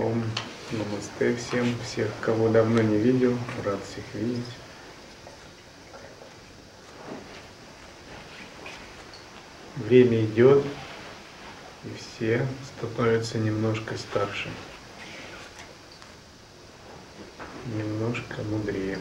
Ом, намасте всем, всех, кого давно не видел, рад всех видеть. Время идет, и все становятся немножко старше, немножко мудрее.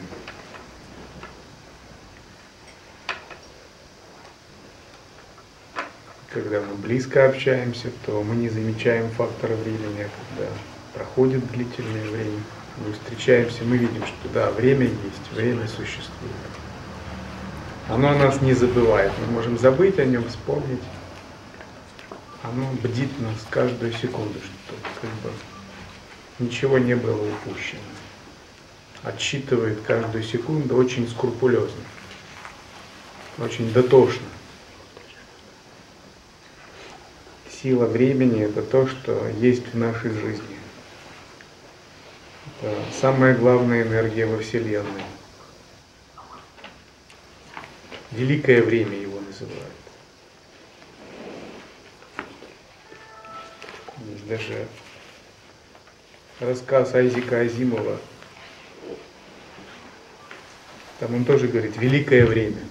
Когда мы близко общаемся, то мы не замечаем фактора времени, а когда проходит длительное время, мы встречаемся, мы видим, что да, время есть, время существует. Оно нас не забывает. Мы можем забыть о нем, вспомнить. Оно бдит нас каждую секунду, что как бы ничего не было упущено. Отсчитывает каждую секунду очень скрупулезно, очень дотошно. Сила времени – это то, что есть в нашей жизни. Это самая главная энергия во Вселенной. Великое время его называют. Есть даже рассказ Айзека Азимова. Там он тоже говорит «великое время».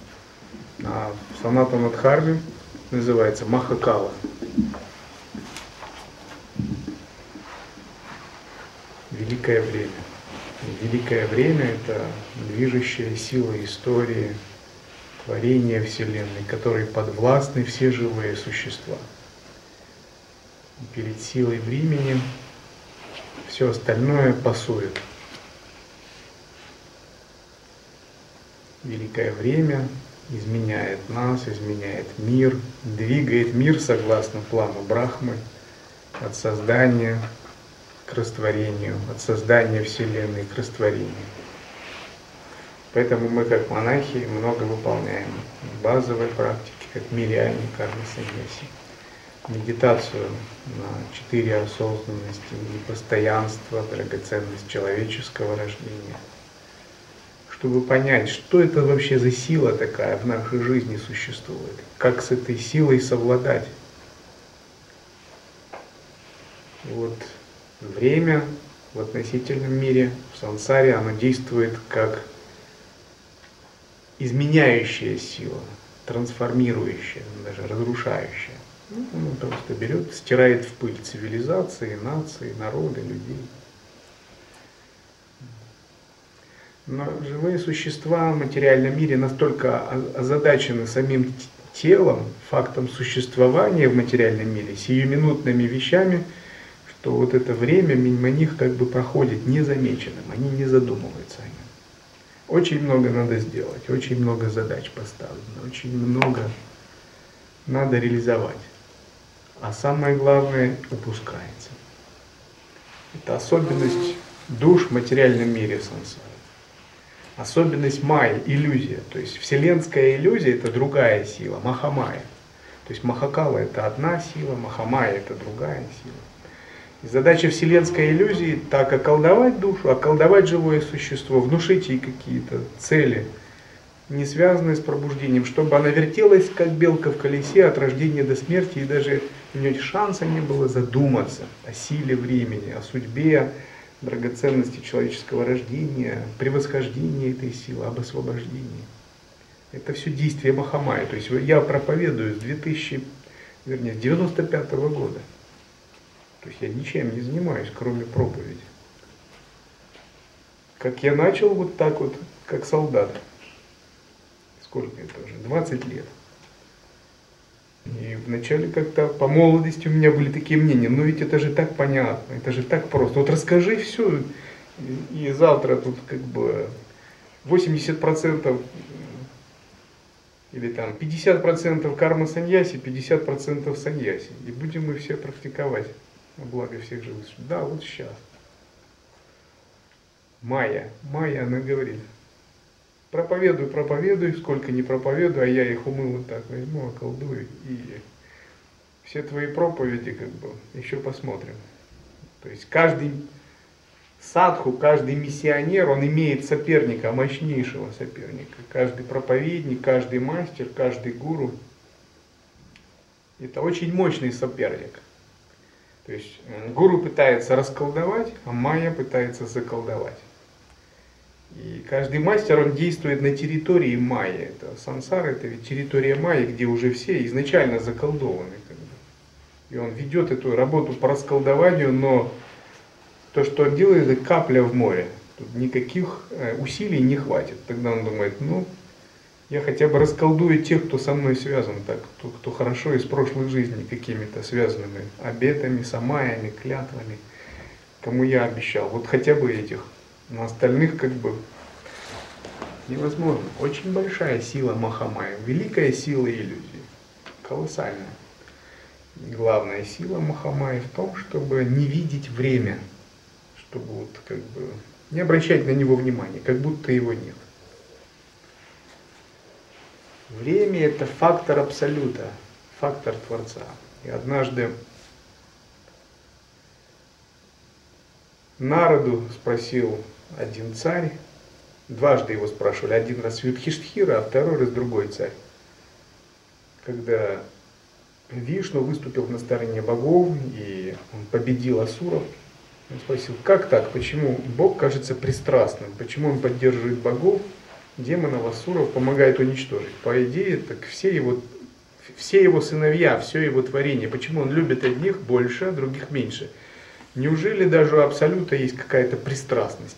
А в Саната Надхарме называется Махакала. Великое время. Великое время – это движущая сила истории, творения Вселенной, которой подвластны все живые существа. перед силой времени все остальное пасует. Великое время изменяет нас, изменяет мир, двигает мир согласно плану Брахмы от создания к растворению, от создания Вселенной к растворению. Поэтому мы как монахи много выполняем базовой практики, как миряне, кармы саньяси. Медитацию на четыре осознанности, непостоянство, драгоценность человеческого рождения. Чтобы понять, что это вообще за сила такая в нашей жизни существует, как с этой силой совладать. Вот время в относительном мире, в сансаре, оно действует как изменяющая сила, трансформирующая, даже разрушающая. Ну, он просто берет, стирает в пыль цивилизации, нации, народы, людей. Но живые существа в материальном мире настолько озадачены самим телом, фактом существования в материальном мире, сиюминутными вещами, что вот это время мимо них как бы проходит незамеченным, они не задумываются о нем. Очень много надо сделать, очень много задач поставлено, очень много надо реализовать. А самое главное упускается. Это особенность душ в материальном мире сансары. Особенность майя, иллюзия. То есть вселенская иллюзия это другая сила, махамая. То есть махакала это одна сила, махамая это другая сила. И задача вселенской иллюзии так околдовать душу, околдовать живое существо, внушить ей какие-то цели, не связанные с пробуждением, чтобы она вертелась, как белка в колесе от рождения до смерти, и даже у нее шанса не было задуматься о силе времени, о судьбе, драгоценности человеческого рождения, превосхождении этой силы, об освобождении. Это все действие Махамая. То есть я проповедую с 2000, вернее, с 95 -го года. То есть я ничем не занимаюсь, кроме проповеди. Как я начал вот так вот, как солдат. Сколько это уже? 20 лет. И вначале как-то по молодости у меня были такие мнения, ну ведь это же так понятно, это же так просто. Вот расскажи все, и завтра тут как бы 80% или там 50% карма саньяси, 50% саньяси. И будем мы все практиковать благо всех живых. Да, вот сейчас. Майя, Майя, она говорит, проповедуй, проповедуй, сколько не проповедую, а я их умыл вот так возьму, околдую, и все твои проповеди, как бы, еще посмотрим. То есть каждый садху, каждый миссионер, он имеет соперника, мощнейшего соперника. Каждый проповедник, каждый мастер, каждый гуру. Это очень мощный соперник. То есть э, гуру пытается расколдовать, а майя пытается заколдовать. И каждый мастер, он действует на территории майя. Это сансара, это ведь территория майя, где уже все изначально заколдованы. И он ведет эту работу по расколдованию, но то, что он делает, это капля в море. Тут никаких э, усилий не хватит. Тогда он думает, ну, я хотя бы расколдую тех, кто со мной связан так, кто, кто хорошо из прошлых жизней какими-то связанными обетами, самаями, клятвами, кому я обещал. Вот хотя бы этих. На остальных как бы невозможно. Очень большая сила Махамая, великая сила иллюзии, колоссальная. И главная сила Махамая в том, чтобы не видеть время, чтобы вот как бы не обращать на него внимания, как будто его нет. Время это фактор абсолюта, фактор Творца. И однажды Народу спросил один царь, дважды его спрашивали, один раз Юдхиштхира, а второй раз другой царь. Когда Вишну выступил на стороне богов и он победил Асуров, он спросил, как так, почему Бог кажется пристрастным, почему он поддерживает богов, демонов, Асуров, помогает уничтожить. По идее, так все его, все его сыновья, все его творение, почему он любит одних больше, а других меньше. Неужели даже у Абсолюта есть какая-то пристрастность?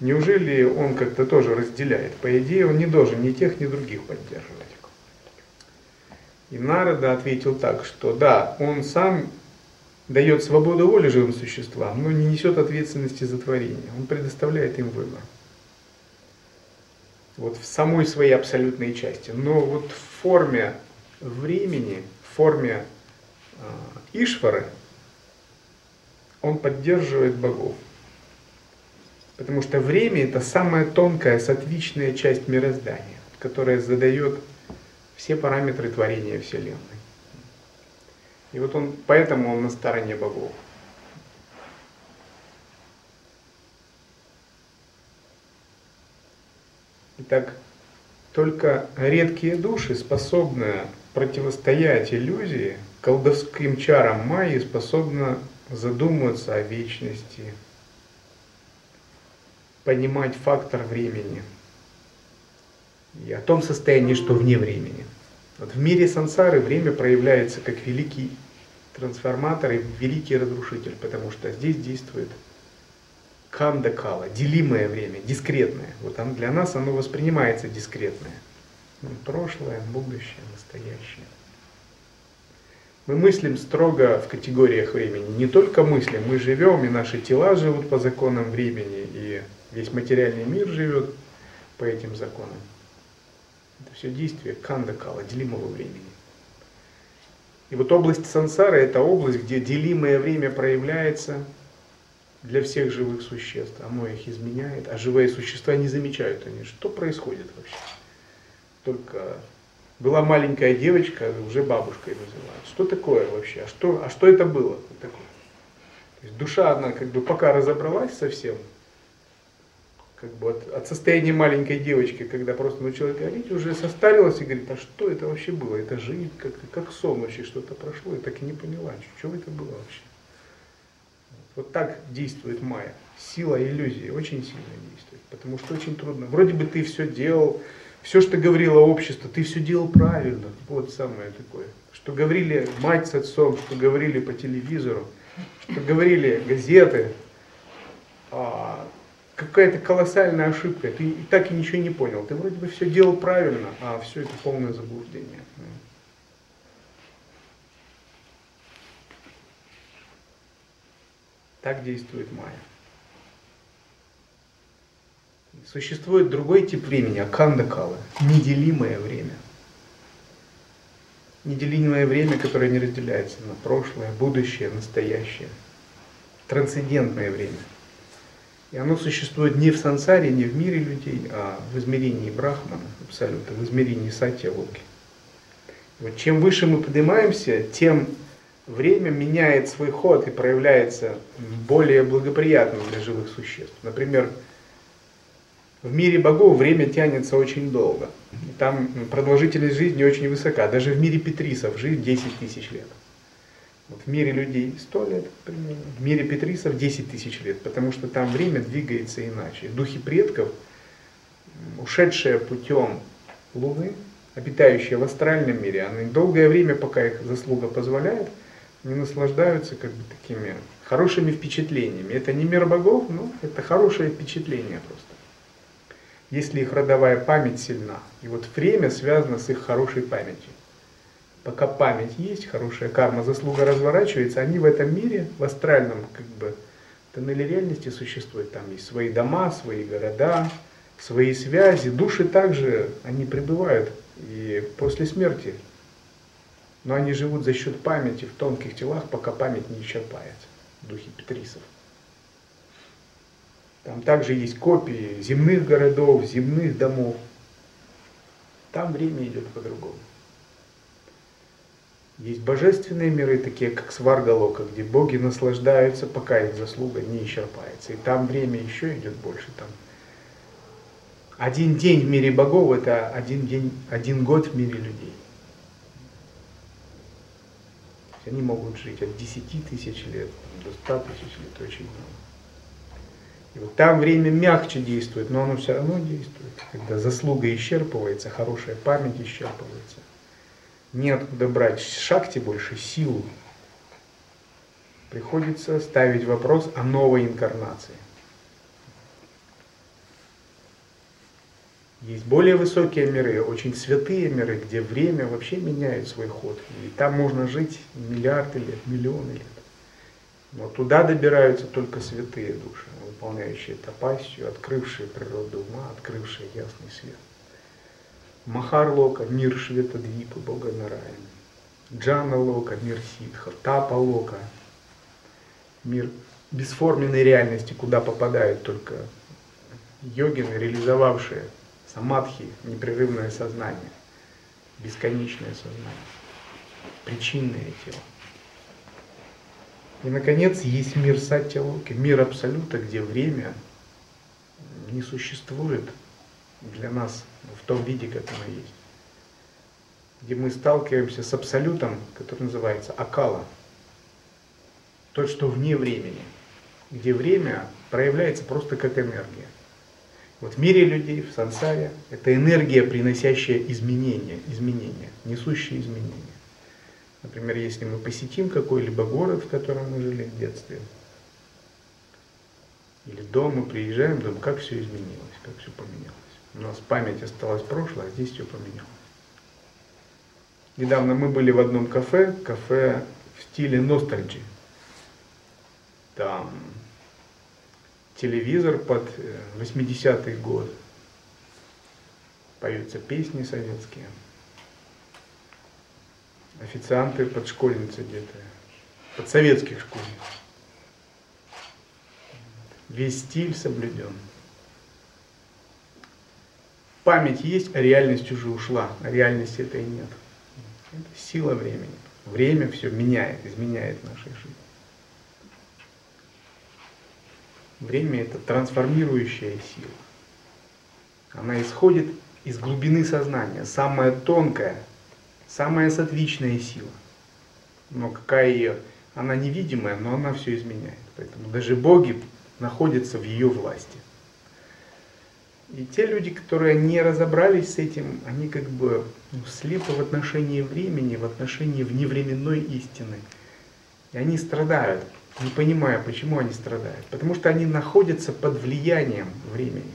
Неужели он как-то тоже разделяет? По идее, он не должен ни тех, ни других поддерживать. И Народа ответил так, что да, он сам дает свободу воли живым существам, но не несет ответственности за творение. Он предоставляет им выбор. Вот в самой своей абсолютной части. Но вот в форме времени, в форме э, Ишвары, он поддерживает богов. Потому что время это самая тонкая, сатвичная часть мироздания, которая задает все параметры творения Вселенной. И вот он, поэтому он на стороне богов. Итак, только редкие души способны противостоять иллюзии, колдовским чарам Майи способны задумываться о вечности, понимать фактор времени и о том состоянии, что вне времени. Вот в мире сансары время проявляется как великий трансформатор и великий разрушитель, потому что здесь действует канда кала, делимое время, дискретное. Вот для нас оно воспринимается дискретное. Ну, прошлое, будущее, настоящее. Мы мыслим строго в категориях времени. Не только мыслим, мы живем, и наши тела живут по законам времени, и весь материальный мир живет по этим законам. Это все действие кандакала, делимого времени. И вот область сансары – это область, где делимое время проявляется для всех живых существ. Оно их изменяет, а живые существа не замечают они, что происходит вообще. Только была маленькая девочка, уже бабушкой называют. Что такое вообще? А что, а что это было такое? То есть душа, она как бы пока разобралась совсем, как бы от, от состояния маленькой девочки, когда просто научилась говорить, уже состарилась и говорит, а что это вообще было? Это жизнь, как, как сон вообще что-то прошло, и так и не поняла, что это было вообще. Вот так действует майя. Сила иллюзии очень сильно действует, потому что очень трудно. Вроде бы ты все делал, все, что говорило общество, ты все делал правильно. Вот самое такое. Что говорили мать с отцом, что говорили по телевизору, что говорили газеты. А, какая-то колоссальная ошибка. Ты так и ничего не понял. Ты вроде бы все делал правильно, а все это полное заблуждение. Так действует майя. Существует другой тип времени, аканда-кала, неделимое время. Неделимое время, которое не разделяется на прошлое, будущее, настоящее. Трансцендентное время. И оно существует не в сансаре, не в мире людей, а в измерении Брахмана, абсолютно, в измерении Сатья Локи. Вот чем выше мы поднимаемся, тем время меняет свой ход и проявляется более благоприятным для живых существ. Например, в мире богов время тянется очень долго. Там продолжительность жизни очень высока. Даже в мире петрисов жизнь 10 тысяч лет. Вот в мире людей 100 лет примерно, в мире Петрисов 10 тысяч лет, потому что там время двигается иначе. Духи предков, ушедшие путем Луны, обитающие в астральном мире, они долгое время, пока их заслуга позволяет, они наслаждаются как бы такими хорошими впечатлениями. Это не мир богов, но это хорошее впечатление просто. Если их родовая память сильна. И вот время связано с их хорошей памятью. Пока память есть, хорошая карма, заслуга разворачивается, они в этом мире, в астральном как бы тоннеле реальности существуют. Там есть свои дома, свои города, свои связи. Души также, они пребывают и после смерти. Но они живут за счет памяти в тонких телах, пока память не исчерпается. Духи Петрисов. Там также есть копии земных городов, земных домов. Там время идет по-другому. Есть божественные миры, такие как Сваргалока, где боги наслаждаются, пока их заслуга не исчерпается. И там время еще идет больше. Там один день в мире богов – это один, день, один год в мире людей. Они могут жить от 10 тысяч лет до 100 тысяч лет, очень много. И вот там время мягче действует, но оно все равно действует. Когда заслуга исчерпывается, хорошая память исчерпывается. Неоткуда брать шахте больше силу. Приходится ставить вопрос о новой инкарнации. Есть более высокие миры, очень святые миры, где время вообще меняет свой ход. И там можно жить миллиарды лет, миллионы лет. Но туда добираются только святые души, выполняющие тапасию, открывшие природу ума, открывшие ясный свет. Махар Лока, мир Шветадвипа, Бога Нараяна. Джана Лока, мир Ситха. Тапа Лока, мир бесформенной реальности, куда попадают только йогины, реализовавшие самадхи, непрерывное сознание, бесконечное сознание, причинное тело. И, наконец, есть мир Сатья-Локи, мир Абсолюта, где время не существует для нас в том виде, как оно есть. Где мы сталкиваемся с Абсолютом, который называется Акала, тот, что вне времени, где время проявляется просто как энергия. Вот в мире людей, в сансаре, это энергия, приносящая изменения, изменения, несущие изменения. Например, если мы посетим какой-либо город, в котором мы жили в детстве, или дом, мы приезжаем, думаем, как все изменилось, как все поменялось. У нас память осталась прошлое, а здесь все поменялось. Недавно мы были в одном кафе, кафе в стиле ностальджи. Там телевизор под 80-й э, год. Поются песни советские официанты под школьницы где-то, под советских школьниц. Весь стиль соблюден. Память есть, а реальность уже ушла, а реальности этой нет. Это сила времени. Время все меняет, изменяет нашей жизни. Время это трансформирующая сила. Она исходит из глубины сознания, самая тонкая – самая сатвичная сила. Но какая ее? Она невидимая, но она все изменяет. Поэтому даже боги находятся в ее власти. И те люди, которые не разобрались с этим, они как бы ну, слепы в отношении времени, в отношении вневременной истины. И они страдают, не понимая, почему они страдают. Потому что они находятся под влиянием времени.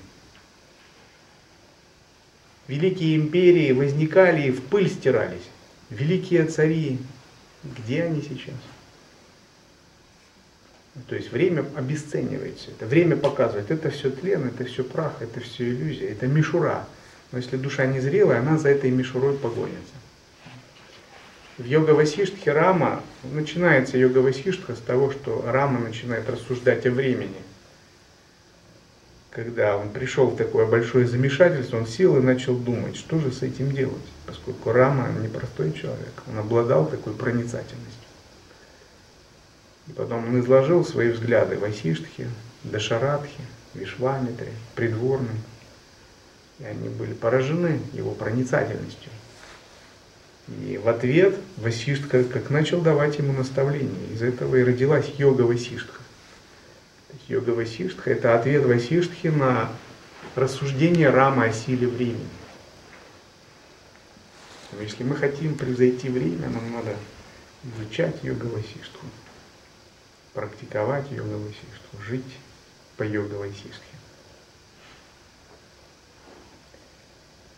Великие империи возникали и в пыль стирались. Великие цари, где они сейчас? То есть время обесценивает все это. Время показывает, это все тлен, это все прах, это все иллюзия, это мишура. Но если душа незрелая, она за этой мишурой погонится. В йога Васиштхе Рама, начинается йога Васиштха с того, что Рама начинает рассуждать о времени – когда он пришел в такое большое замешательство, он сел и начал думать, что же с этим делать, поскольку Рама непростой человек, он обладал такой проницательностью. И потом он изложил свои взгляды Васиштхе, Дашарадхе, Вишвамитре, придворным. И они были поражены его проницательностью. И в ответ Васиштха как начал давать ему наставления. Из этого и родилась йога Васиштха. Йога Васиштха – это ответ Васиштхи на рассуждение Рама о силе времени. Если мы хотим превзойти время, нам надо изучать йога Васиштху, практиковать йога Васиштху, жить по йога Васиштхе.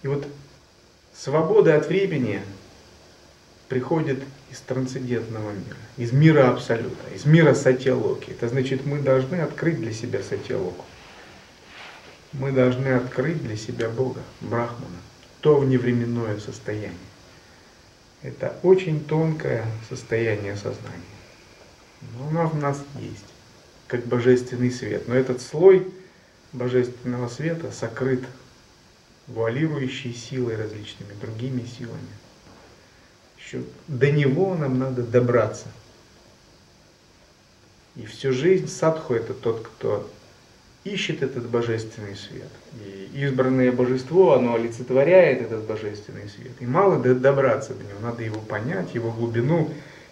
И вот свобода от времени приходит из трансцендентного мира, из мира Абсолюта, из мира Сатьялоки. Это значит, мы должны открыть для себя Сатьялоку. Мы должны открыть для себя Бога, Брахмана, то вневременное состояние. Это очень тонкое состояние сознания. Но оно в нас есть, как божественный свет. Но этот слой божественного света сокрыт вуалирующей силой различными другими силами. Еще до него нам надо добраться. И всю жизнь садху это тот, кто ищет этот божественный свет. И избранное божество, оно олицетворяет этот божественный свет. И мало добраться до него, надо его понять, его глубину,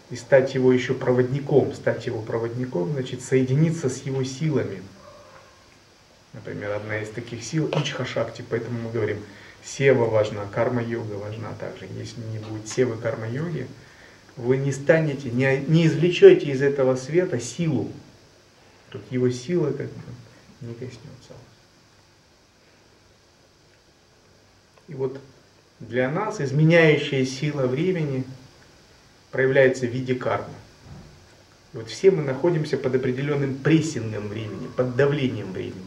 и стать его еще проводником. Стать его проводником, значит, соединиться с его силами. Например, одна из таких сил Ичха Шакти, поэтому мы говорим, сева важна, карма-йога важна также. Если не будет севы карма-йоги, вы не станете, не, не извлечете из этого света силу. Тут его сила как бы не коснется. И вот для нас изменяющая сила времени проявляется в виде кармы. И вот все мы находимся под определенным прессингом времени, под давлением времени.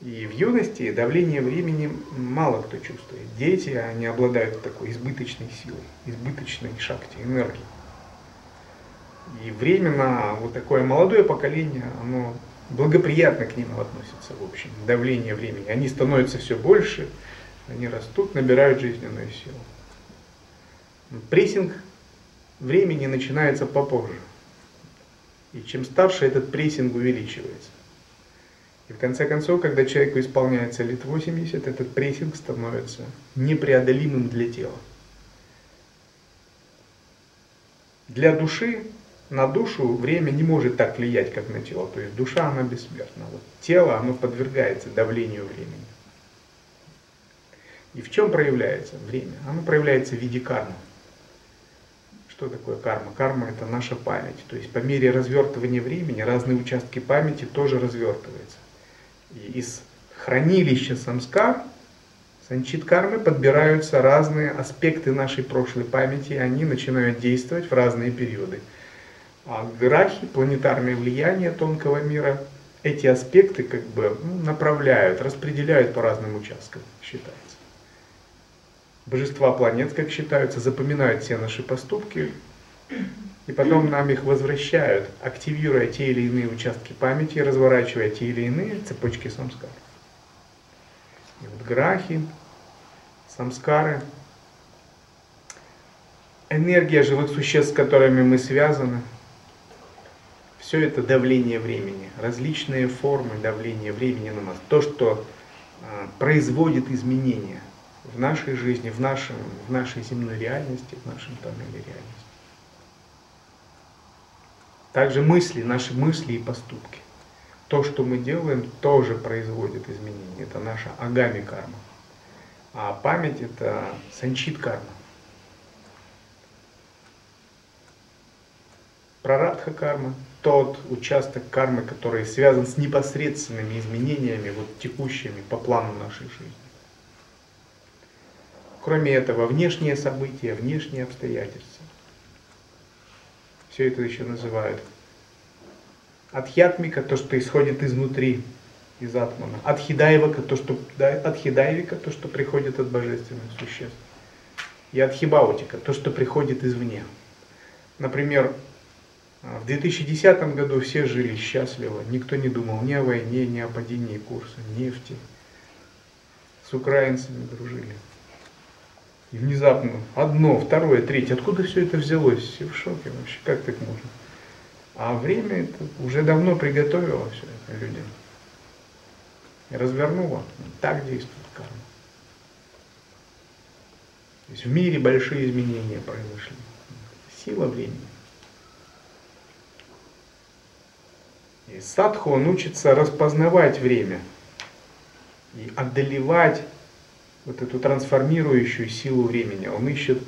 И в юности давление времени мало кто чувствует. Дети, они обладают такой избыточной силой, избыточной шахте, энергией. И временно вот такое молодое поколение, оно благоприятно к ним относится, в общем, давление времени. Они становятся все больше, они растут, набирают жизненную силу. Прессинг времени начинается попозже. И чем старше этот прессинг увеличивается. И в конце концов, когда человеку исполняется лет 80, этот прессинг становится непреодолимым для тела. Для души, на душу время не может так влиять, как на тело. То есть душа, она бессмертна. Вот тело, оно подвергается давлению времени. И в чем проявляется время? Оно проявляется в виде кармы. Что такое карма? Карма это наша память. То есть по мере развертывания времени разные участки памяти тоже развертываются. Из хранилища самскар, санчит кармы, подбираются разные аспекты нашей прошлой памяти, и они начинают действовать в разные периоды. А грахи, планетарное влияние тонкого мира, эти аспекты как бы ну, направляют, распределяют по разным участкам, считается. Божества планет, как считаются, запоминают все наши поступки, и потом нам их возвращают, активируя те или иные участки памяти, разворачивая те или иные цепочки самскар. И вот грахи, самскары, энергия живых существ, с которыми мы связаны, все это давление времени, различные формы давления времени на нас, то, что а, производит изменения в нашей жизни, в, нашем, в нашей земной реальности, в нашем тоннеле реальности. Также мысли, наши мысли и поступки. То, что мы делаем, тоже производит изменения. Это наша агами карма. А память это санчит карма. Прарадха карма, тот участок кармы, который связан с непосредственными изменениями, вот текущими по плану нашей жизни. Кроме этого, внешние события, внешние обстоятельства все это еще называют. Адхьятмика, то, что исходит изнутри, из атмана. Адхидаевика, то, что, да, адхидаевика, то, что приходит от божественных существ. И адхибаутика, то, что приходит извне. Например, в 2010 году все жили счастливо, никто не думал ни о войне, ни о падении курса нефти. С украинцами дружили. И внезапно одно, второе, третье. Откуда все это взялось? Все в шоке вообще. Как так можно? А время это уже давно приготовило все это людям. И развернуло. Так действует карма. То есть в мире большие изменения произошли. Сила времени. И садху, он учится распознавать время и одолевать вот эту трансформирующую силу времени. Он ищет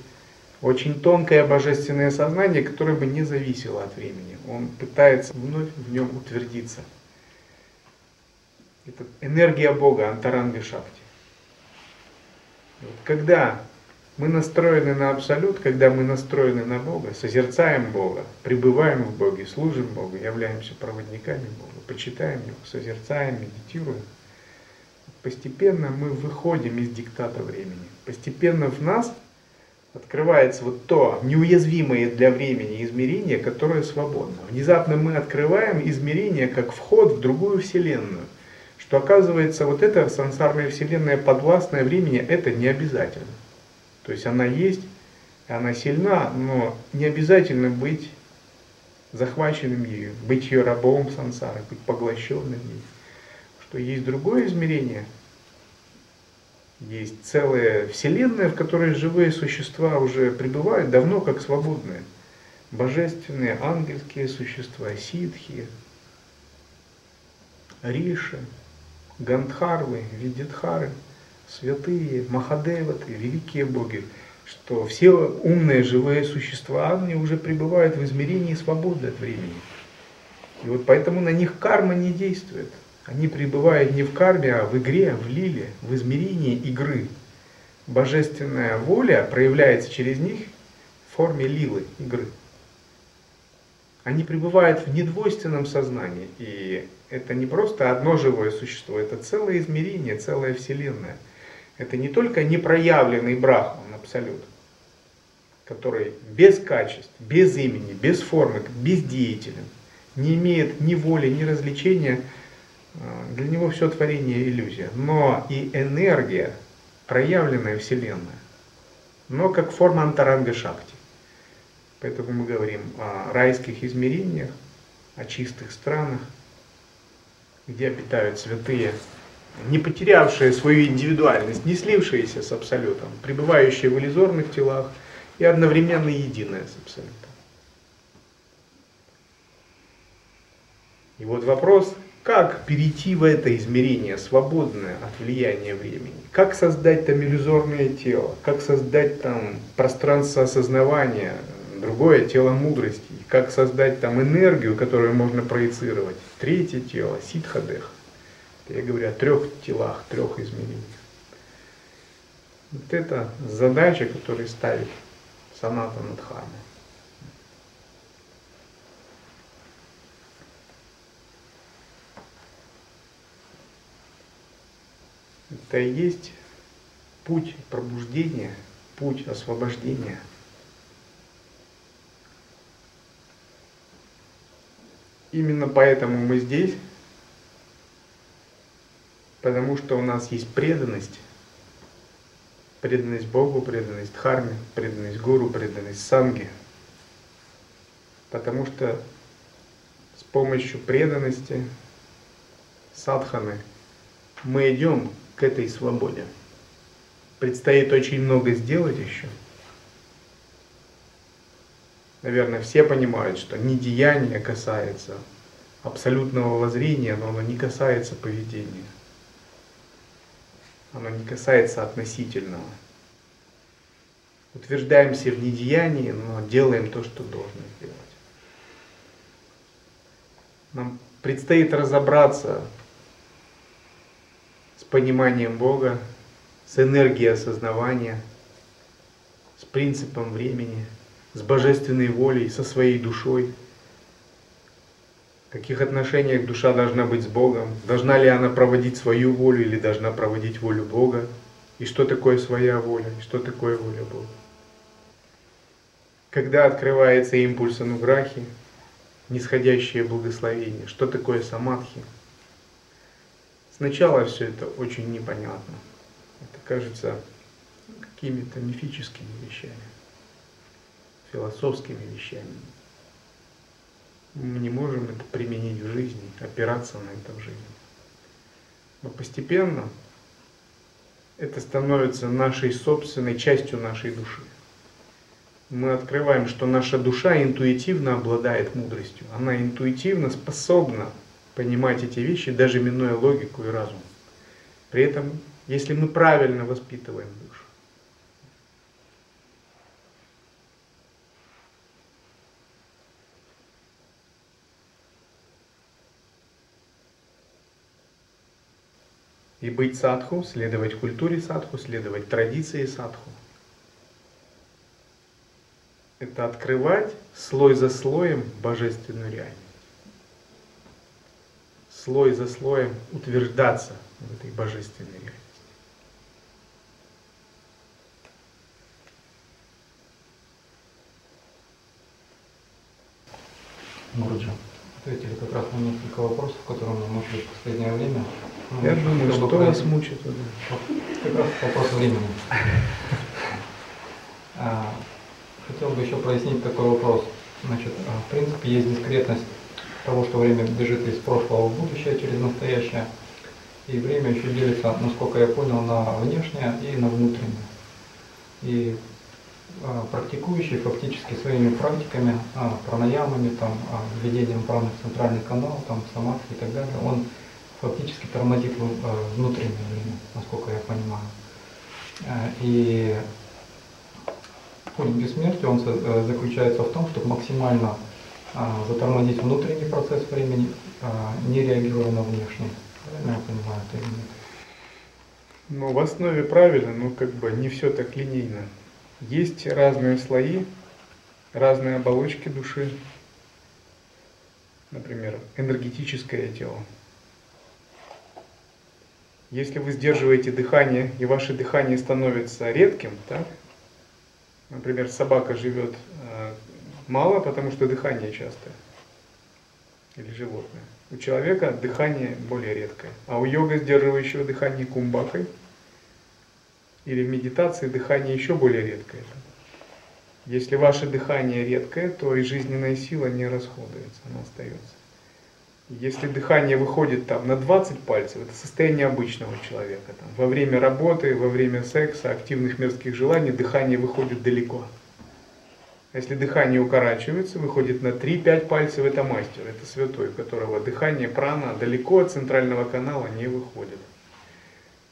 очень тонкое божественное сознание, которое бы не зависело от времени. Он пытается вновь в нем утвердиться. Это энергия Бога, антаранга шакти. Вот когда мы настроены на Абсолют, когда мы настроены на Бога, созерцаем Бога, пребываем в Боге, служим Богу, являемся проводниками Бога, почитаем Его, созерцаем, медитируем, постепенно мы выходим из диктата времени. Постепенно в нас открывается вот то неуязвимое для времени измерение, которое свободно. Внезапно мы открываем измерение как вход в другую вселенную. Что оказывается, вот эта сансарная вселенная, подвластная времени, это не обязательно. То есть она есть, она сильна, но не обязательно быть захваченным ею, быть ее рабом сансары, быть поглощенным ей. Что есть другое измерение, есть целая вселенная, в которой живые существа уже пребывают давно как свободные. Божественные ангельские существа, ситхи, риши, гандхарвы, видитхары – святые, Махадеваты, великие боги, что все умные живые существа, они уже пребывают в измерении свободы от времени. И вот поэтому на них карма не действует. Они пребывают не в карме, а в игре, в лиле, в измерении игры. Божественная воля проявляется через них в форме лилы, игры. Они пребывают в недвойственном сознании. И это не просто одно живое существо, это целое измерение, целая вселенная – это не только непроявленный брахман, абсолют, который без качеств, без имени, без формы, бездеятелен, не имеет ни воли, ни развлечения, для него все творение иллюзия. Но и энергия, проявленная Вселенная, но как форма антаранга шакти. Поэтому мы говорим о райских измерениях, о чистых странах, где обитают святые не потерявшие свою индивидуальность, не слившиеся с Абсолютом, пребывающие в иллюзорных телах и одновременно единое с Абсолютом. И вот вопрос, как перейти в это измерение, свободное от влияния времени? Как создать там иллюзорное тело? Как создать там пространство осознавания, другое тело мудрости? Как создать там энергию, которую можно проецировать? Третье тело, ситхадех. Я говорю о трех телах, трех измерениях. Вот это задача, которую ставит Саната Надхарма. Это и есть путь пробуждения, путь освобождения. Именно поэтому мы здесь, Потому что у нас есть преданность. Преданность Богу, преданность Дхарме, преданность Гуру, преданность Санге. Потому что с помощью преданности садханы мы идем к этой свободе. Предстоит очень много сделать еще. Наверное, все понимают, что не деяние касается абсолютного воззрения, но оно не касается поведения оно не касается относительного. Утверждаемся в недеянии, но делаем то, что должны сделать. Нам предстоит разобраться пониманием Бога, с энергией осознавания, с принципом времени, с божественной волей, со своей душой – в каких отношениях душа должна быть с Богом, должна ли она проводить свою волю или должна проводить волю Бога, и что такое своя воля, и что такое воля Бога. Когда открывается импульс ануграхи, нисходящее благословение, что такое самадхи. Сначала все это очень непонятно. Это кажется какими-то мифическими вещами, философскими вещами мы не можем это применить в жизни, опираться на это в жизни. Но постепенно это становится нашей собственной частью нашей души. Мы открываем, что наша душа интуитивно обладает мудростью. Она интуитивно способна понимать эти вещи, даже минуя логику и разум. При этом, если мы правильно воспитываем душу, И быть садху, следовать культуре садху, следовать традиции садху. Это открывать слой за слоем божественную реальность. Слой за слоем утверждаться в этой божественной реальности. Гуруджи, ответили как раз на несколько вопросов, которые мы мучили в последнее время. Ну, Я думаю, что пройти. вас мучит? Как раз вопрос времени. А, хотел бы еще прояснить такой вопрос. Значит, а, в принципе, есть дискретность того, что время бежит из прошлого в будущее через настоящее. И время еще делится, насколько я понял, на внешнее и на внутреннее. И а, практикующий фактически своими практиками, а, пранаямами, там, а, введением праны в центральный канал, там, самадхи и так далее, он фактически тормозит э, внутреннее время, насколько я понимаю. Э, и путь к бессмертию, он э, заключается в том, чтобы максимально затормозить внутренний процесс времени, не реагируя на внешний. Правильно я понимаю это или нет? Ну, в основе правильно, но как бы не все так линейно. Есть разные слои, разные оболочки души. Например, энергетическое тело. Если вы сдерживаете дыхание, и ваше дыхание становится редким, так? Например, собака живет э, мало, потому что дыхание частое. Или животное. У человека дыхание более редкое. А у йога, сдерживающего дыхание кумбакой, или в медитации дыхание еще более редкое. Если ваше дыхание редкое, то и жизненная сила не расходуется, она остается. Если дыхание выходит там на 20 пальцев, это состояние обычного человека. Там, во время работы, во время секса, активных мерзких желаний дыхание выходит далеко. А если дыхание укорачивается, выходит на 3-5 пальцев, это мастер, это святой, у которого дыхание прана далеко от центрального канала не выходит.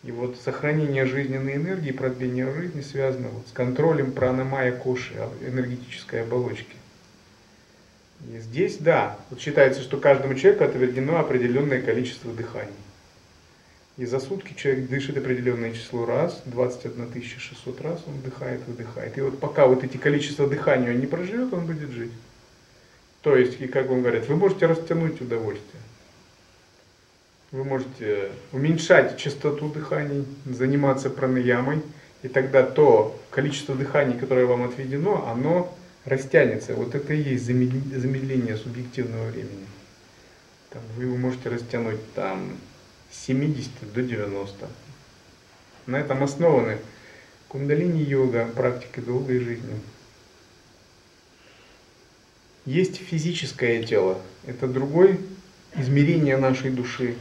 И вот сохранение жизненной энергии, продление жизни связано вот с контролем пранамая коши, энергетической оболочки. И здесь, да, вот считается, что каждому человеку отведено определенное количество дыханий. И за сутки человек дышит определенное число раз, 21 600 раз он вдыхает, выдыхает. И вот пока вот эти количества дыхания он не проживет, он будет жить. То есть, и как вам говорят, вы можете растянуть удовольствие. Вы можете уменьшать частоту дыханий, заниматься пранаямой, и тогда то количество дыханий, которое вам отведено, оно растянется. Вот это и есть замедление субъективного времени. Там, вы его можете растянуть там, с 70 до 90. На этом основаны кундалини-йога, практика долгой жизни. Есть физическое тело. Это другое измерение нашей души.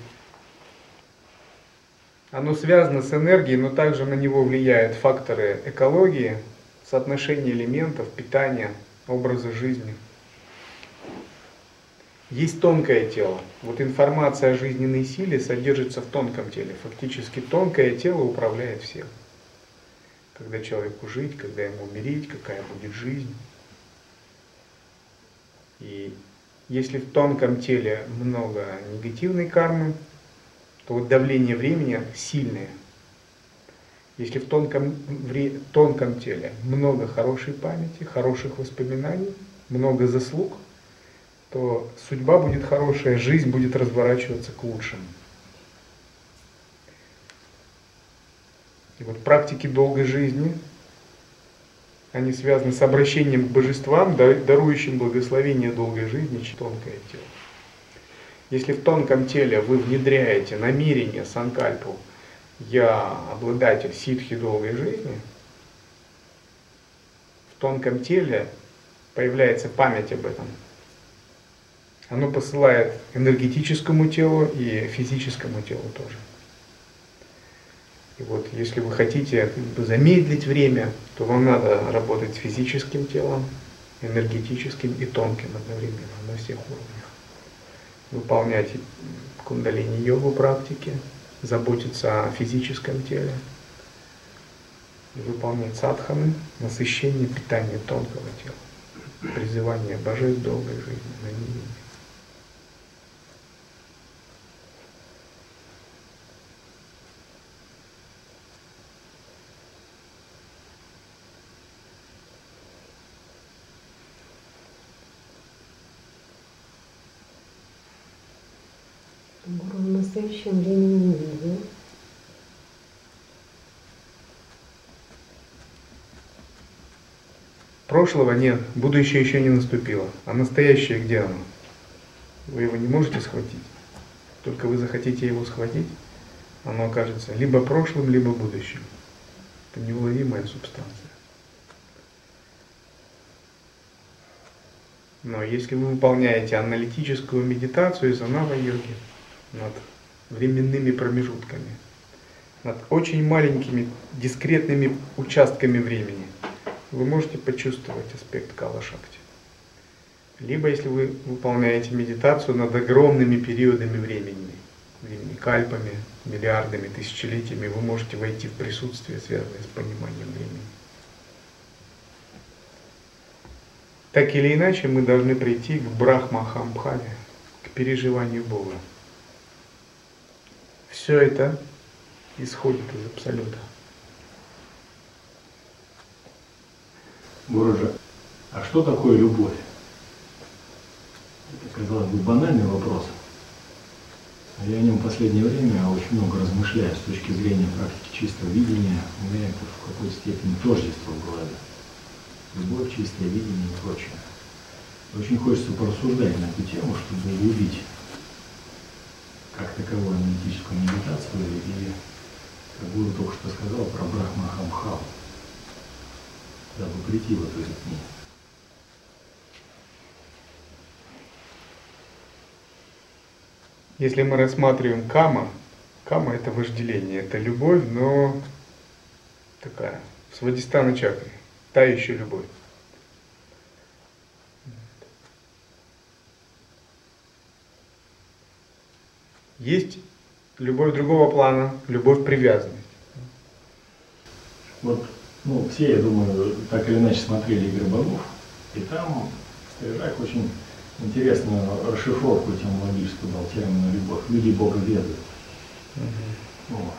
Оно связано с энергией, но также на него влияют факторы экологии, соотношение элементов, питания, образа жизни. Есть тонкое тело. Вот информация о жизненной силе содержится в тонком теле. Фактически тонкое тело управляет всем. Когда человеку жить, когда ему умереть, какая будет жизнь. И если в тонком теле много негативной кармы, то вот давление времени сильное – если в тонком, в тонком теле много хорошей памяти, хороших воспоминаний, много заслуг, то судьба будет хорошая, жизнь будет разворачиваться к лучшему. И вот практики долгой жизни, они связаны с обращением к божествам, дарующим благословение долгой жизни, тонкое тело. Если в тонком теле вы внедряете намерение санкальпу я обладатель ситхи долгой жизни, в тонком теле появляется память об этом. Оно посылает энергетическому телу и физическому телу тоже. И вот если вы хотите замедлить время, то вам надо работать с физическим телом, энергетическим и тонким одновременно на всех уровнях. Выполнять кундалини-йогу практики, заботиться о физическом теле, выполнять садханы, насыщение, питание тонкого тела, призывание божеств долгой жизни на ниве. Гуру в настоящее время не видел. Прошлого нет, будущее еще не наступило. А настоящее где оно? Вы его не можете схватить. Только вы захотите его схватить, оно окажется либо прошлым, либо будущим. Это неуловимая субстанция. Но если вы выполняете аналитическую медитацию из анава-йоги над временными промежутками, над очень маленькими дискретными участками времени, вы можете почувствовать аспект Кала-Шакти. Либо если вы выполняете медитацию над огромными периодами времени, времени кальпами, миллиардами, тысячелетиями, вы можете войти в присутствие, связанное с пониманием времени. Так или иначе, мы должны прийти к Брахмахамбхаве, к переживанию Бога. Все это исходит из Абсолюта. Гуружа, а что такое любовь? Это, казалось бы, банальный вопрос. А я о нем в последнее время очень много размышляю с точки зрения практики чистого видения. У меня это в какой-то степени тождество в голове. Любовь, чистое видение и прочее. Очень хочется порассуждать на эту тему, чтобы углубить как таковую аналитическую медитацию и, как Гуру только что сказал, про Брахмахамхаву дабы прийти в эту ритмию. Если мы рассматриваем кама, кама это вожделение, это любовь, но такая, свадистана чакры, та еще любовь. Есть любовь другого плана, любовь привязанность. Вот ну, все, я думаю, так или иначе смотрели «Игры богов», и там Стрижак очень интересную расшифровку этимологическую дал термину «любовь». Люди Бога ведают. Угу. Вот.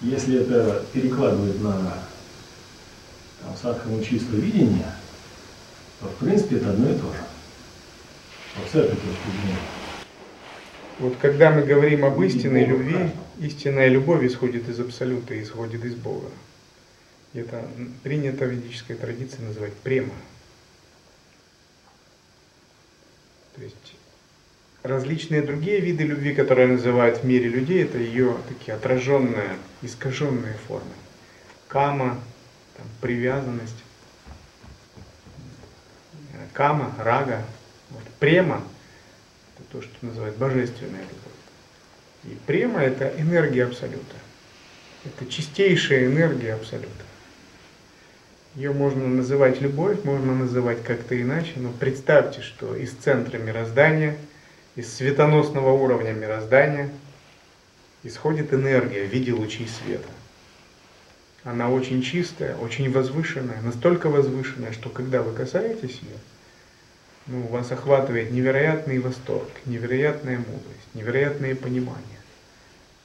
Если это перекладывать на там, садхану чистое видение, то в принципе это одно и то же. Вот с этой точки зрения. Вот когда мы говорим об истинной любви, истинная любовь исходит из Абсолюта, исходит из Бога. Это принято в ведической традиции называть према. То есть различные другие виды любви, которые называют в мире людей, это ее такие отраженные, искаженные формы. Кама, там, привязанность, кама, рага. Вот. Према – это то, что называют божественная любовь. И према – это энергия Абсолюта. Это чистейшая энергия Абсолюта. Ее можно называть любовь, можно называть как-то иначе, но представьте, что из центра мироздания, из светоносного уровня мироздания исходит энергия в виде лучей света. Она очень чистая, очень возвышенная, настолько возвышенная, что когда вы касаетесь ее, ну, вас охватывает невероятный восторг, невероятная мудрость, невероятное понимание.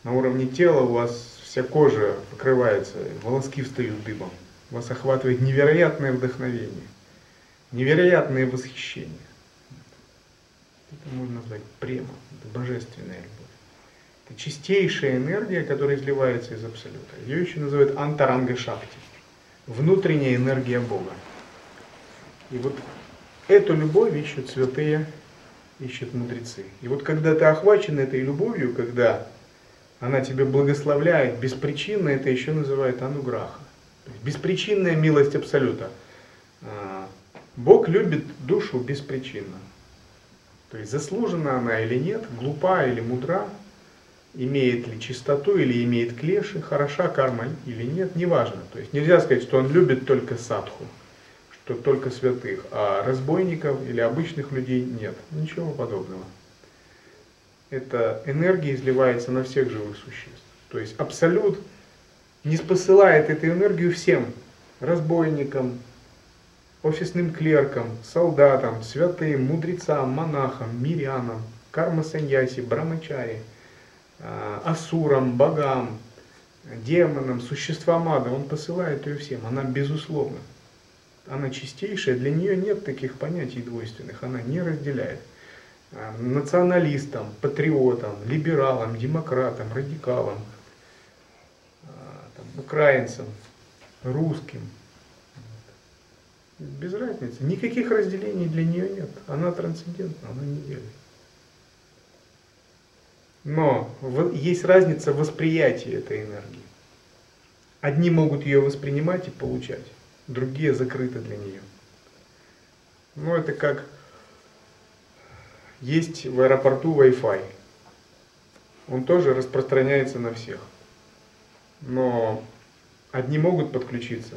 На уровне тела у вас вся кожа покрывается, волоски встают дыбом вас охватывает невероятное вдохновение, невероятное восхищение. Это можно назвать према, это божественная любовь. Это чистейшая энергия, которая изливается из Абсолюта. Ее еще называют антаранга шакти, внутренняя энергия Бога. И вот эту любовь ищут святые, ищут мудрецы. И вот когда ты охвачен этой любовью, когда она тебя благословляет беспричинно, это еще называют ануграха. Беспричинная милость Абсолюта. А, Бог любит душу беспричинно. То есть заслужена она или нет, глупа или мудра, имеет ли чистоту или имеет клеши, хороша карма или нет, неважно. То есть нельзя сказать, что он любит только садху, что только святых, а разбойников или обычных людей нет. Ничего подобного. Эта энергия изливается на всех живых существ. То есть Абсолют не посылает эту энергию всем, разбойникам, офисным клеркам, солдатам, святым, мудрецам, монахам, мирянам, карма-саньяси, брамачари, а, асурам, богам, демонам, существам ада. Он посылает ее всем. Она безусловно. Она чистейшая. Для нее нет таких понятий двойственных. Она не разделяет. А, националистам, патриотам, либералам, демократам, радикалам, украинцам, русским. Без разницы. Никаких разделений для нее нет. Она трансцендентна, она не делит. Но есть разница восприятия этой энергии. Одни могут ее воспринимать и получать, другие закрыты для нее. Ну, это как есть в аэропорту Wi-Fi. Он тоже распространяется на всех. Но одни могут подключиться,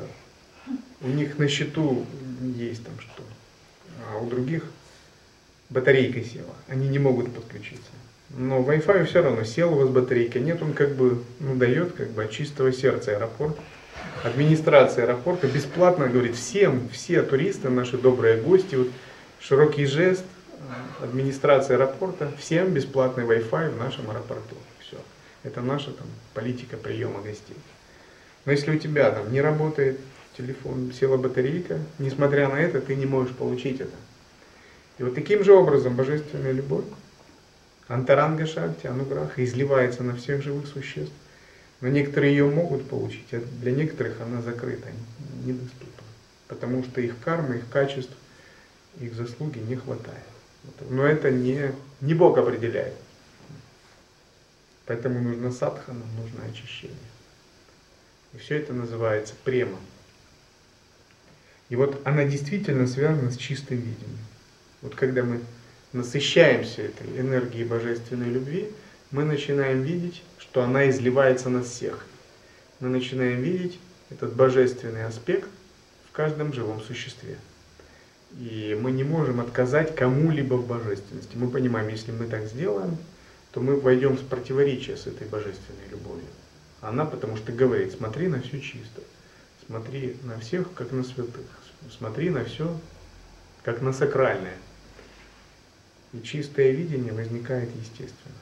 у них на счету есть там что, а у других батарейка села, они не могут подключиться. Но Wi-Fi все равно сел у вас батарейка, нет, он как бы ну, дает как бы от чистого сердца аэропорт. Администрация аэропорта бесплатно говорит всем, все туристы, наши добрые гости, вот широкий жест, администрация аэропорта, всем бесплатный Wi-Fi в нашем аэропорту. Это наша там, политика приема гостей. Но если у тебя там не работает телефон, села батарейка, несмотря на это, ты не можешь получить это. И вот таким же образом божественная любовь Антаранга Шакти, Ануграха изливается на всех живых существ. Но некоторые ее могут получить, а для некоторых она закрыта, недоступна. Потому что их карма, их качеств, их заслуги не хватает. Но это не, не Бог определяет. Поэтому нужно садхана, нужно очищение. И все это называется према. И вот она действительно связана с чистым видением. Вот когда мы насыщаемся этой энергией божественной любви, мы начинаем видеть, что она изливается на всех. Мы начинаем видеть этот божественный аспект в каждом живом существе. И мы не можем отказать кому-либо в божественности. Мы понимаем, если мы так сделаем, то мы войдем в противоречие с этой божественной любовью. Она потому что говорит, смотри на все чисто, смотри на всех, как на святых, смотри на все, как на сакральное. И чистое видение возникает естественно.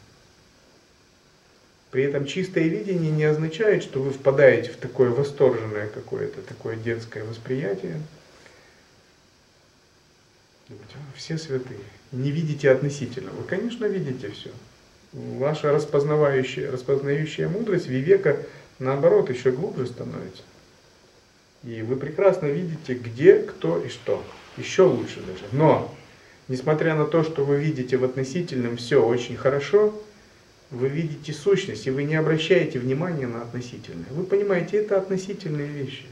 При этом чистое видение не означает, что вы впадаете в такое восторженное какое-то такое детское восприятие. Все святые. Не видите относительно. Вы, конечно, видите все. Ваша распознавающая, распознающая мудрость Вивека, наоборот, еще глубже становится. И вы прекрасно видите, где, кто и что. Еще лучше даже. Но Несмотря на то, что вы видите в относительном все очень хорошо, вы видите сущность, и вы не обращаете внимания на относительное. Вы понимаете, это относительные вещи.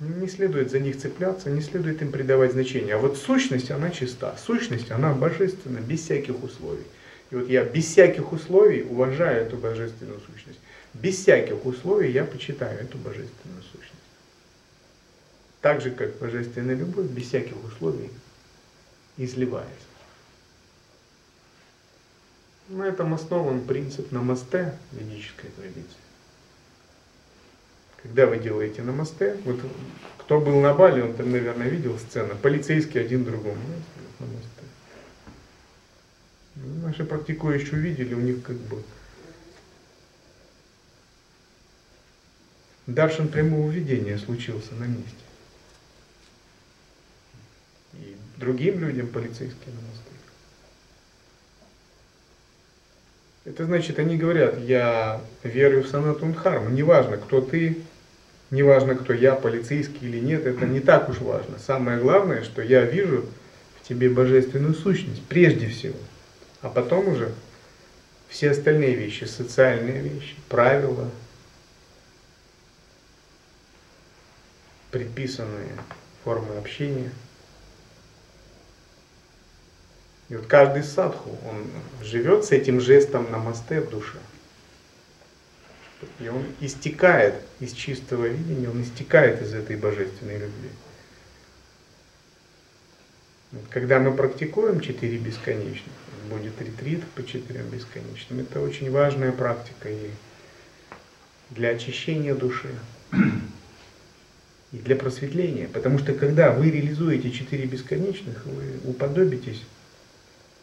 Не следует за них цепляться, не следует им придавать значение. А вот сущность, она чиста. Сущность, она божественна, без всяких условий. И вот я без всяких условий уважаю эту божественную сущность. Без всяких условий я почитаю эту божественную сущность. Так же, как божественная любовь, без всяких условий изливается. На этом основан принцип намасте ведической традиции. Когда вы делаете намасте, вот кто был на Бали, он там, наверное, видел сцену, полицейский один другому. Намасте. Наши практикующие увидели, у них как бы даршин прямого видения случился на месте и другим людям полицейские на мосту. Это значит, они говорят, я верю в Санатун Дхарму, неважно, кто ты, неважно, кто я, полицейский или нет, это не так уж важно. Самое главное, что я вижу в тебе божественную сущность, прежде всего, а потом уже все остальные вещи, социальные вещи, правила, предписанные формы общения – И вот каждый садху, он живет с этим жестом намасте в душе. И он истекает из чистого видения, он истекает из этой божественной любви. Когда мы практикуем четыре бесконечных, будет ретрит по четырем бесконечным, это очень важная практика и для очищения души и для просветления. Потому что когда вы реализуете четыре бесконечных, вы уподобитесь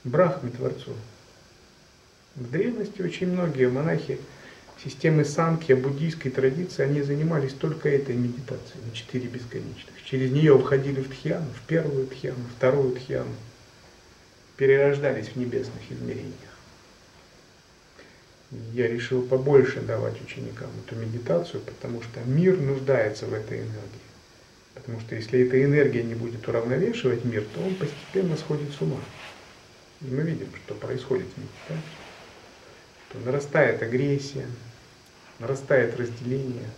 Брахме Творцу. В древности очень многие монахи системы санкья, буддийской традиции, они занимались только этой медитацией на четыре бесконечных. Через нее входили в тхьяну, в первую тхьяну, вторую тхьяну, перерождались в небесных измерениях. Я решил побольше давать ученикам эту медитацию, потому что мир нуждается в этой энергии. Потому что если эта энергия не будет уравновешивать мир, то он постепенно сходит с ума. И мы видим, что происходит в медитации. Что нарастает агрессия, нарастает разделение.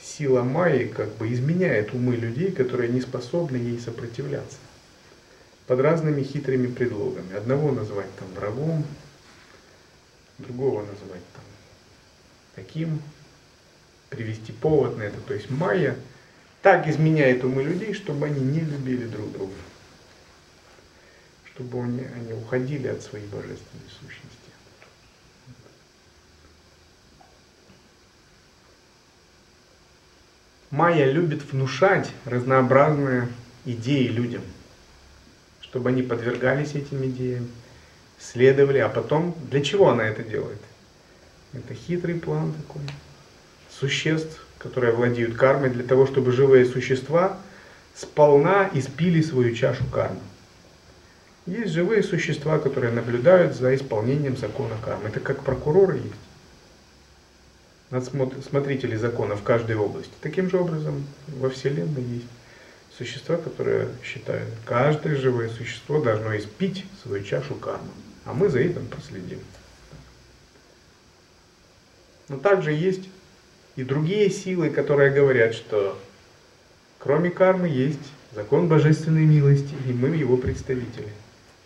Сила Майи как бы изменяет умы людей, которые не способны ей сопротивляться. Под разными хитрыми предлогами. Одного называть там врагом, другого называть там таким, привести повод на это. То есть Майя так изменяет умы людей, чтобы они не любили друг друга. Чтобы они, они уходили от своей божественной сущности. Майя любит внушать разнообразные идеи людям, чтобы они подвергались этим идеям, следовали, а потом для чего она это делает? Это хитрый план такой. Существ, которые владеют кармой, для того, чтобы живые существа сполна испили свою чашу кармы. Есть живые существа, которые наблюдают за исполнением закона кармы. Это как прокуроры есть надсмотрители закона в каждой области. Таким же образом во Вселенной есть существа, которые считают, каждое живое существо должно испить свою чашу кармы, а мы за этим проследим. Но также есть и другие силы, которые говорят, что кроме кармы есть закон божественной милости, и мы его представители.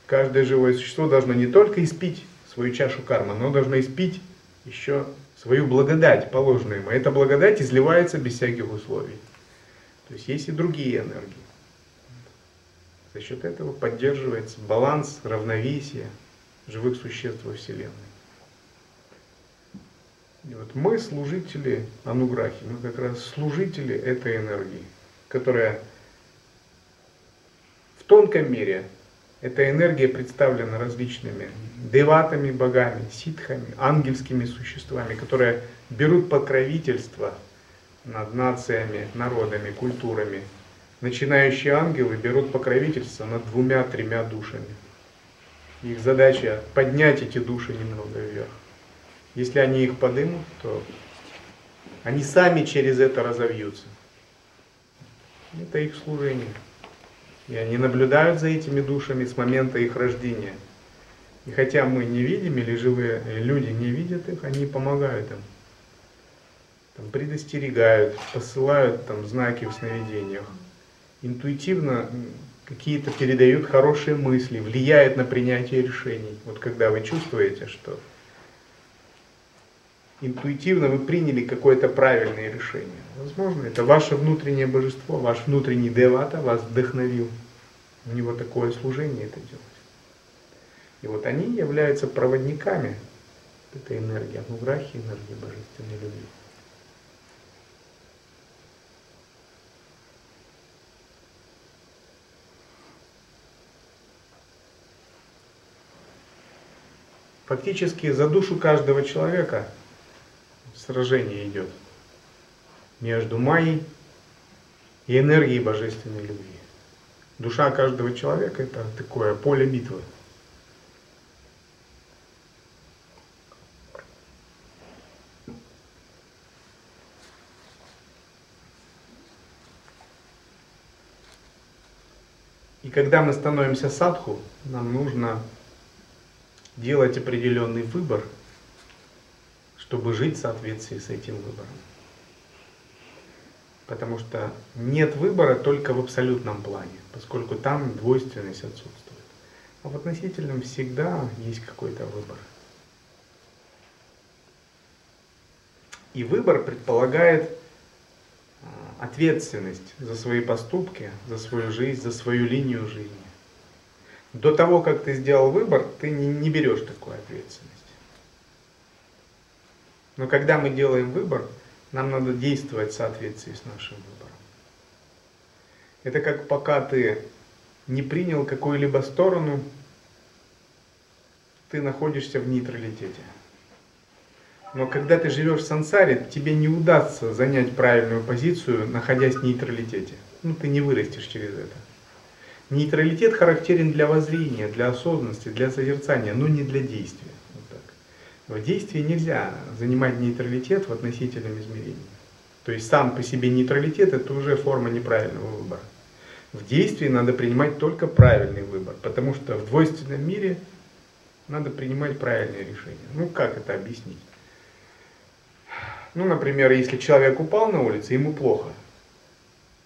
Каждое живое существо должно не только испить свою чашу кармы, но должно испить еще свою благодать, положенную ему. Эта благодать изливается без всяких условий. То есть есть и другие энергии. За счет этого поддерживается баланс, равновесие живых существ во Вселенной. И вот мы служители Ануграхи, мы как раз служители этой энергии, которая в тонком мире эта энергия представлена различными деватами, богами, ситхами, ангельскими существами, которые берут покровительство над нациями, народами, культурами. Начинающие ангелы берут покровительство над двумя-тремя душами. Их задача поднять эти души немного вверх. Если они их подымут, то они сами через это разовьются. Это их служение. И они наблюдают за этими душами с момента их рождения. И хотя мы не видим, или живые люди не видят их, они помогают им. Там, предостерегают, посылают там, знаки в сновидениях. Интуитивно какие-то передают хорошие мысли, влияют на принятие решений. Вот когда вы чувствуете, что интуитивно вы приняли какое-то правильное решение. Возможно, это ваше внутреннее божество, ваш внутренний девата вас вдохновил. У него такое служение это делать. И вот они являются проводниками этой энергии, ануграхи, энергии божественной любви. Фактически за душу каждого человека сражение идет между Майей и энергией божественной любви. Душа каждого человека это такое поле битвы. И когда мы становимся садху, нам нужно делать определенный выбор – чтобы жить в соответствии с этим выбором. Потому что нет выбора только в абсолютном плане, поскольку там двойственность отсутствует. А в относительном всегда есть какой-то выбор. И выбор предполагает а, ответственность за свои поступки, за свою жизнь, за свою линию жизни. До того, как ты сделал выбор, ты не, не берешь такую ответственность. Но когда мы делаем выбор, нам надо действовать в соответствии с нашим выбором. Это как пока ты не принял какую-либо сторону, ты находишься в нейтралитете. Но когда ты живешь в сансаре, тебе не удастся занять правильную позицию, находясь в нейтралитете. Ну, ты не вырастешь через это. Нейтралитет характерен для воззрения, для осознанности, для созерцания, но не для действия. В действии нельзя занимать нейтралитет в относительном измерении. То есть сам по себе нейтралитет это уже форма неправильного выбора. В действии надо принимать только правильный выбор, потому что в двойственном мире надо принимать правильные решения. Ну как это объяснить? Ну, например, если человек упал на улице, ему плохо.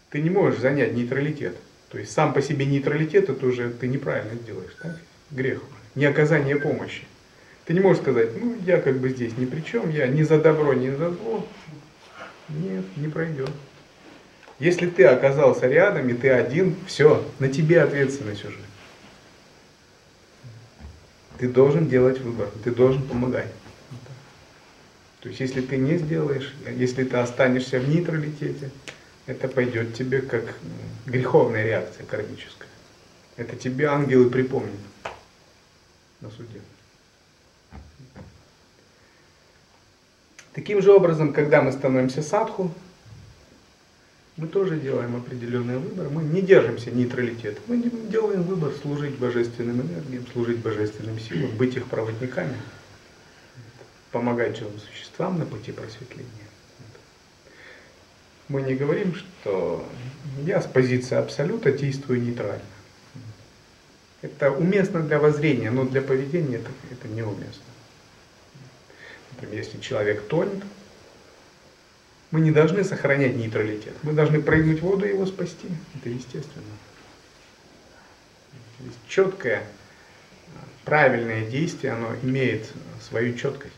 Ты не можешь занять нейтралитет. То есть сам по себе нейтралитет это уже ты неправильно делаешь, так? Грех. Не оказание помощи. Ты не можешь сказать, ну я как бы здесь ни при чем, я ни за добро, ни за зло. Нет, не пройдет. Если ты оказался рядом, и ты один, все, на тебе ответственность уже. Ты должен делать выбор, ты должен помогать. То есть если ты не сделаешь, если ты останешься в нейтралитете, это пойдет тебе как греховная реакция кармическая. Это тебе ангелы припомнят на суде. Таким же образом, когда мы становимся садху, мы тоже делаем определенный выбор. Мы не держимся нейтралитета. Мы делаем выбор служить божественным энергиям, служить божественным силам, быть их проводниками, помогать живым существам на пути просветления. Мы не говорим, что я с позиции абсолюта действую нейтрально. Это уместно для воззрения, но для поведения это, это неуместно. Например, если человек тонет, мы не должны сохранять нейтралитет. Мы должны прыгнуть в воду и его спасти. Это естественно. Четкое, правильное действие, оно имеет свою четкость.